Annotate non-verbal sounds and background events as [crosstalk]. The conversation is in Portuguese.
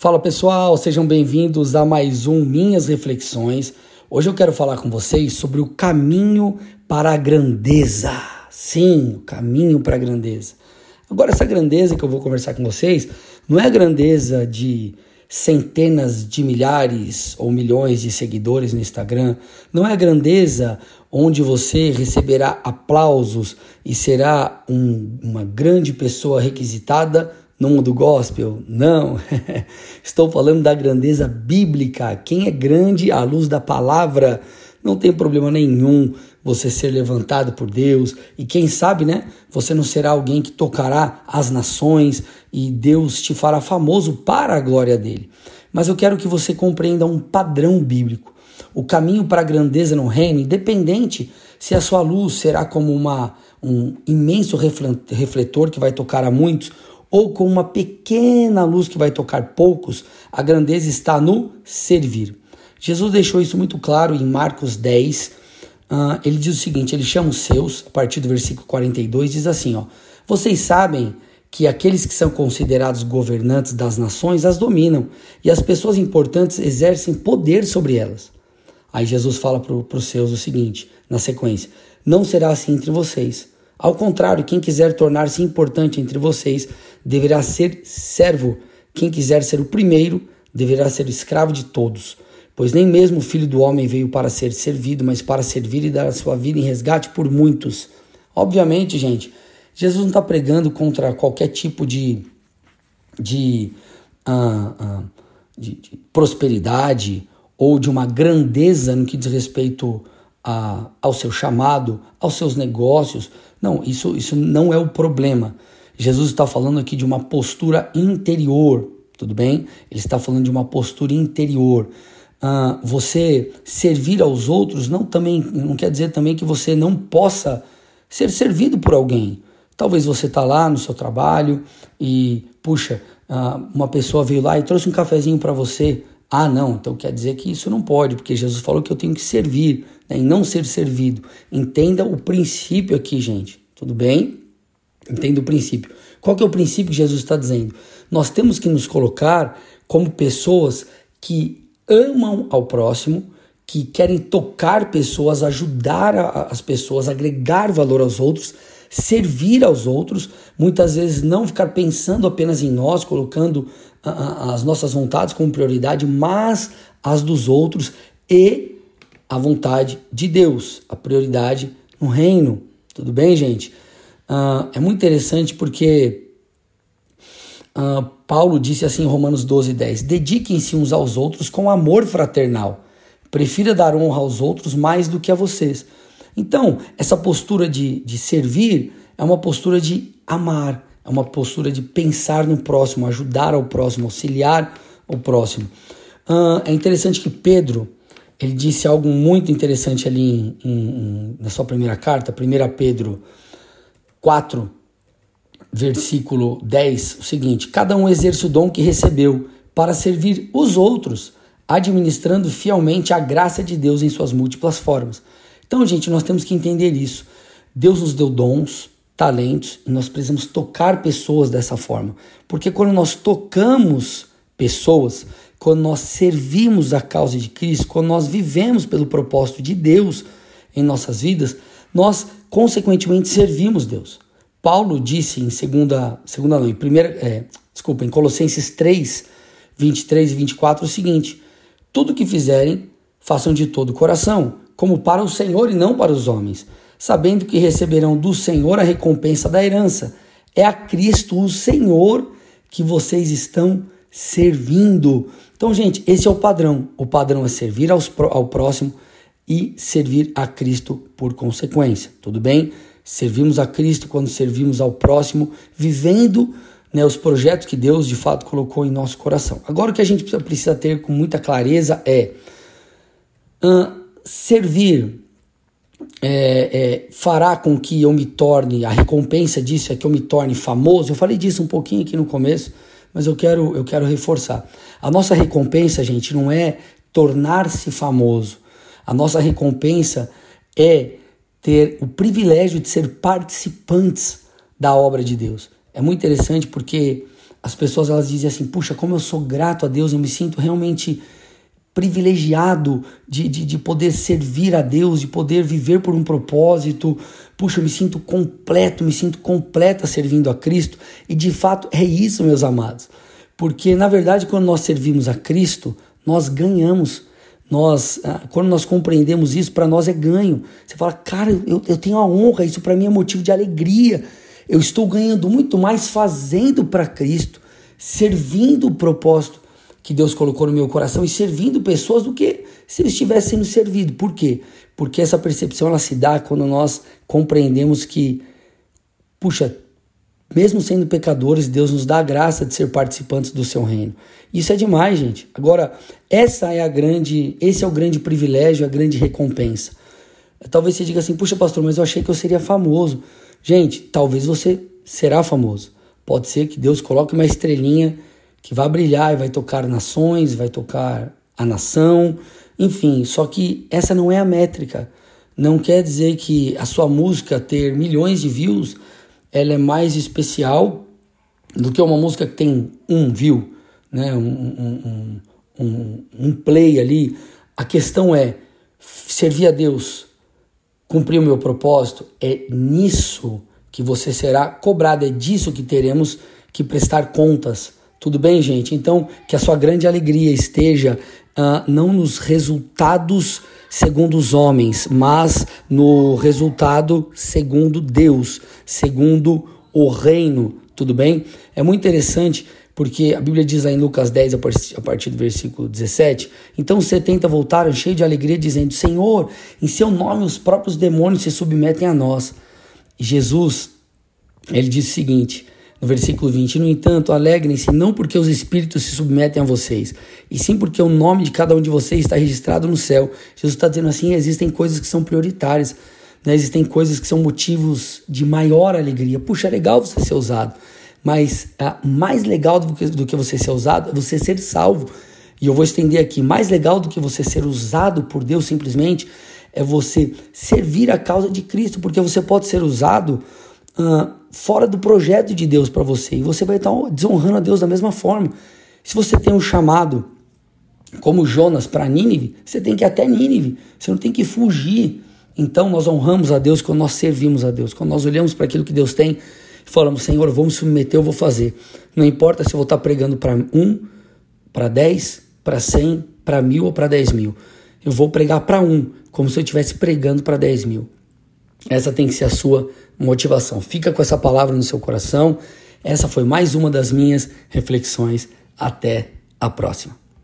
Fala pessoal, sejam bem-vindos a mais um Minhas Reflexões. Hoje eu quero falar com vocês sobre o caminho para a grandeza. Sim, o caminho para a grandeza. Agora, essa grandeza que eu vou conversar com vocês não é a grandeza de centenas de milhares ou milhões de seguidores no Instagram, não é a grandeza onde você receberá aplausos e será um, uma grande pessoa requisitada no mundo gospel? Não. [laughs] Estou falando da grandeza bíblica. Quem é grande à luz da palavra, não tem problema nenhum você ser levantado por Deus e quem sabe, né? Você não será alguém que tocará as nações e Deus te fará famoso para a glória dele. Mas eu quero que você compreenda um padrão bíblico. O caminho para a grandeza no reino, independente se a sua luz será como uma, um imenso refletor que vai tocar a muitos ou com uma pequena luz que vai tocar poucos, a grandeza está no servir. Jesus deixou isso muito claro em Marcos 10. Uh, ah, ele diz o seguinte: ele chama os seus, a partir do versículo 42, diz assim: ó, Vocês sabem que aqueles que são considerados governantes das nações as dominam, e as pessoas importantes exercem poder sobre elas. Aí Jesus fala para os seus o seguinte, na sequência: Não será assim entre vocês. Ao contrário, quem quiser tornar-se importante entre vocês deverá ser servo. Quem quiser ser o primeiro deverá ser escravo de todos. Pois nem mesmo o filho do homem veio para ser servido, mas para servir e dar a sua vida em resgate por muitos. Obviamente, gente, Jesus não está pregando contra qualquer tipo de, de, uh, uh, de, de prosperidade ou de uma grandeza no que diz respeito a, ao seu chamado, aos seus negócios. Não, isso, isso não é o problema. Jesus está falando aqui de uma postura interior, tudo bem? Ele está falando de uma postura interior. Uh, você servir aos outros não, também, não quer dizer também que você não possa ser servido por alguém. Talvez você está lá no seu trabalho e, puxa, uh, uma pessoa veio lá e trouxe um cafezinho para você. Ah, não, então quer dizer que isso não pode, porque Jesus falou que eu tenho que servir né, e não ser servido. Entenda o princípio aqui, gente, tudo bem? Entenda o princípio. Qual que é o princípio que Jesus está dizendo? Nós temos que nos colocar como pessoas que amam ao próximo, que querem tocar pessoas, ajudar a, as pessoas, agregar valor aos outros, servir aos outros, muitas vezes não ficar pensando apenas em nós, colocando as nossas vontades como prioridade, mas as dos outros e a vontade de Deus, a prioridade no reino. Tudo bem, gente? Uh, é muito interessante porque uh, Paulo disse assim em Romanos 12, 10: Dediquem-se uns aos outros com amor fraternal. Prefira dar honra aos outros mais do que a vocês. Então, essa postura de, de servir é uma postura de amar, é uma postura de pensar no próximo, ajudar ao próximo, auxiliar o próximo. É interessante que Pedro ele disse algo muito interessante ali em, em, na sua primeira carta, 1 Pedro 4, versículo 10, o seguinte: Cada um exerce o dom que recebeu para servir os outros, administrando fielmente a graça de Deus em suas múltiplas formas. Então, gente, nós temos que entender isso. Deus nos deu dons, talentos e nós precisamos tocar pessoas dessa forma. Porque quando nós tocamos pessoas, quando nós servimos a causa de Cristo, quando nós vivemos pelo propósito de Deus em nossas vidas, nós consequentemente servimos Deus. Paulo disse em segunda, segunda não, primeira, é, desculpa, em Colossenses 3, 23 e 24 o seguinte: tudo que fizerem, façam de todo o coração, como para o Senhor e não para os homens sabendo que receberão do Senhor a recompensa da herança. É a Cristo, o Senhor, que vocês estão servindo. Então, gente, esse é o padrão. O padrão é servir aos, ao próximo e servir a Cristo por consequência. Tudo bem? Servimos a Cristo quando servimos ao próximo, vivendo né, os projetos que Deus de fato colocou em nosso coração. Agora, o que a gente precisa ter com muita clareza é uh, servir é, é, fará com que eu me torne, a recompensa disso é que eu me torne famoso. Eu falei disso um pouquinho aqui no começo, mas eu quero, eu quero reforçar. A nossa recompensa, gente, não é tornar-se famoso. A nossa recompensa é ter o privilégio de ser participantes da obra de Deus. É muito interessante porque as pessoas elas dizem assim: puxa, como eu sou grato a Deus, eu me sinto realmente privilegiado de, de, de poder servir a Deus, de poder viver por um propósito. Puxa, eu me sinto completo, me sinto completa servindo a Cristo. E de fato é isso, meus amados. Porque na verdade, quando nós servimos a Cristo, nós ganhamos. Nós, ah, quando nós compreendemos isso, para nós é ganho. Você fala, cara, eu, eu tenho a honra, isso para mim é motivo de alegria. Eu estou ganhando muito mais fazendo para Cristo, servindo o propósito que Deus colocou no meu coração e servindo pessoas do que se eu estivesse sendo servido. Por quê? Porque essa percepção ela se dá quando nós compreendemos que, puxa, mesmo sendo pecadores, Deus nos dá a graça de ser participantes do seu reino. Isso é demais, gente. Agora, essa é a grande, esse é o grande privilégio, a grande recompensa. Talvez você diga assim: "Puxa, pastor, mas eu achei que eu seria famoso". Gente, talvez você será famoso. Pode ser que Deus coloque uma estrelinha que vai brilhar e vai tocar nações, vai tocar a nação, enfim, só que essa não é a métrica. Não quer dizer que a sua música ter milhões de views, ela é mais especial do que uma música que tem um view, né? um, um, um, um play ali. A questão é servir a Deus, cumprir o meu propósito, é nisso que você será cobrado, é disso que teremos que prestar contas tudo bem, gente? Então, que a sua grande alegria esteja uh, não nos resultados segundo os homens, mas no resultado segundo Deus, segundo o reino. Tudo bem? É muito interessante porque a Bíblia diz lá em Lucas 10, a partir do versículo 17: Então os 70 voltaram cheios de alegria, dizendo: Senhor, em seu nome os próprios demônios se submetem a nós. Jesus, ele diz o seguinte: no versículo 20: No entanto, alegrem-se não porque os espíritos se submetem a vocês, e sim porque o nome de cada um de vocês está registrado no céu. Jesus está dizendo assim: existem coisas que são prioritárias, né? existem coisas que são motivos de maior alegria. Puxa, é legal você ser usado, mas ah, mais legal do que, do que você ser usado é você ser salvo. E eu vou estender aqui: mais legal do que você ser usado por Deus simplesmente é você servir a causa de Cristo, porque você pode ser usado uh, fora do projeto de Deus para você. E você vai estar desonrando a Deus da mesma forma. Se você tem um chamado como Jonas para Nínive, você tem que ir até Nínive. Você não tem que fugir. Então nós honramos a Deus quando nós servimos a Deus. Quando nós olhamos para aquilo que Deus tem e falamos, Senhor, vou me submeter, eu vou fazer. Não importa se eu vou estar pregando para um, para dez, para cem, para mil ou para dez mil. Eu vou pregar para um, como se eu estivesse pregando para dez mil. Essa tem que ser a sua motivação. Fica com essa palavra no seu coração. Essa foi mais uma das minhas reflexões. Até a próxima.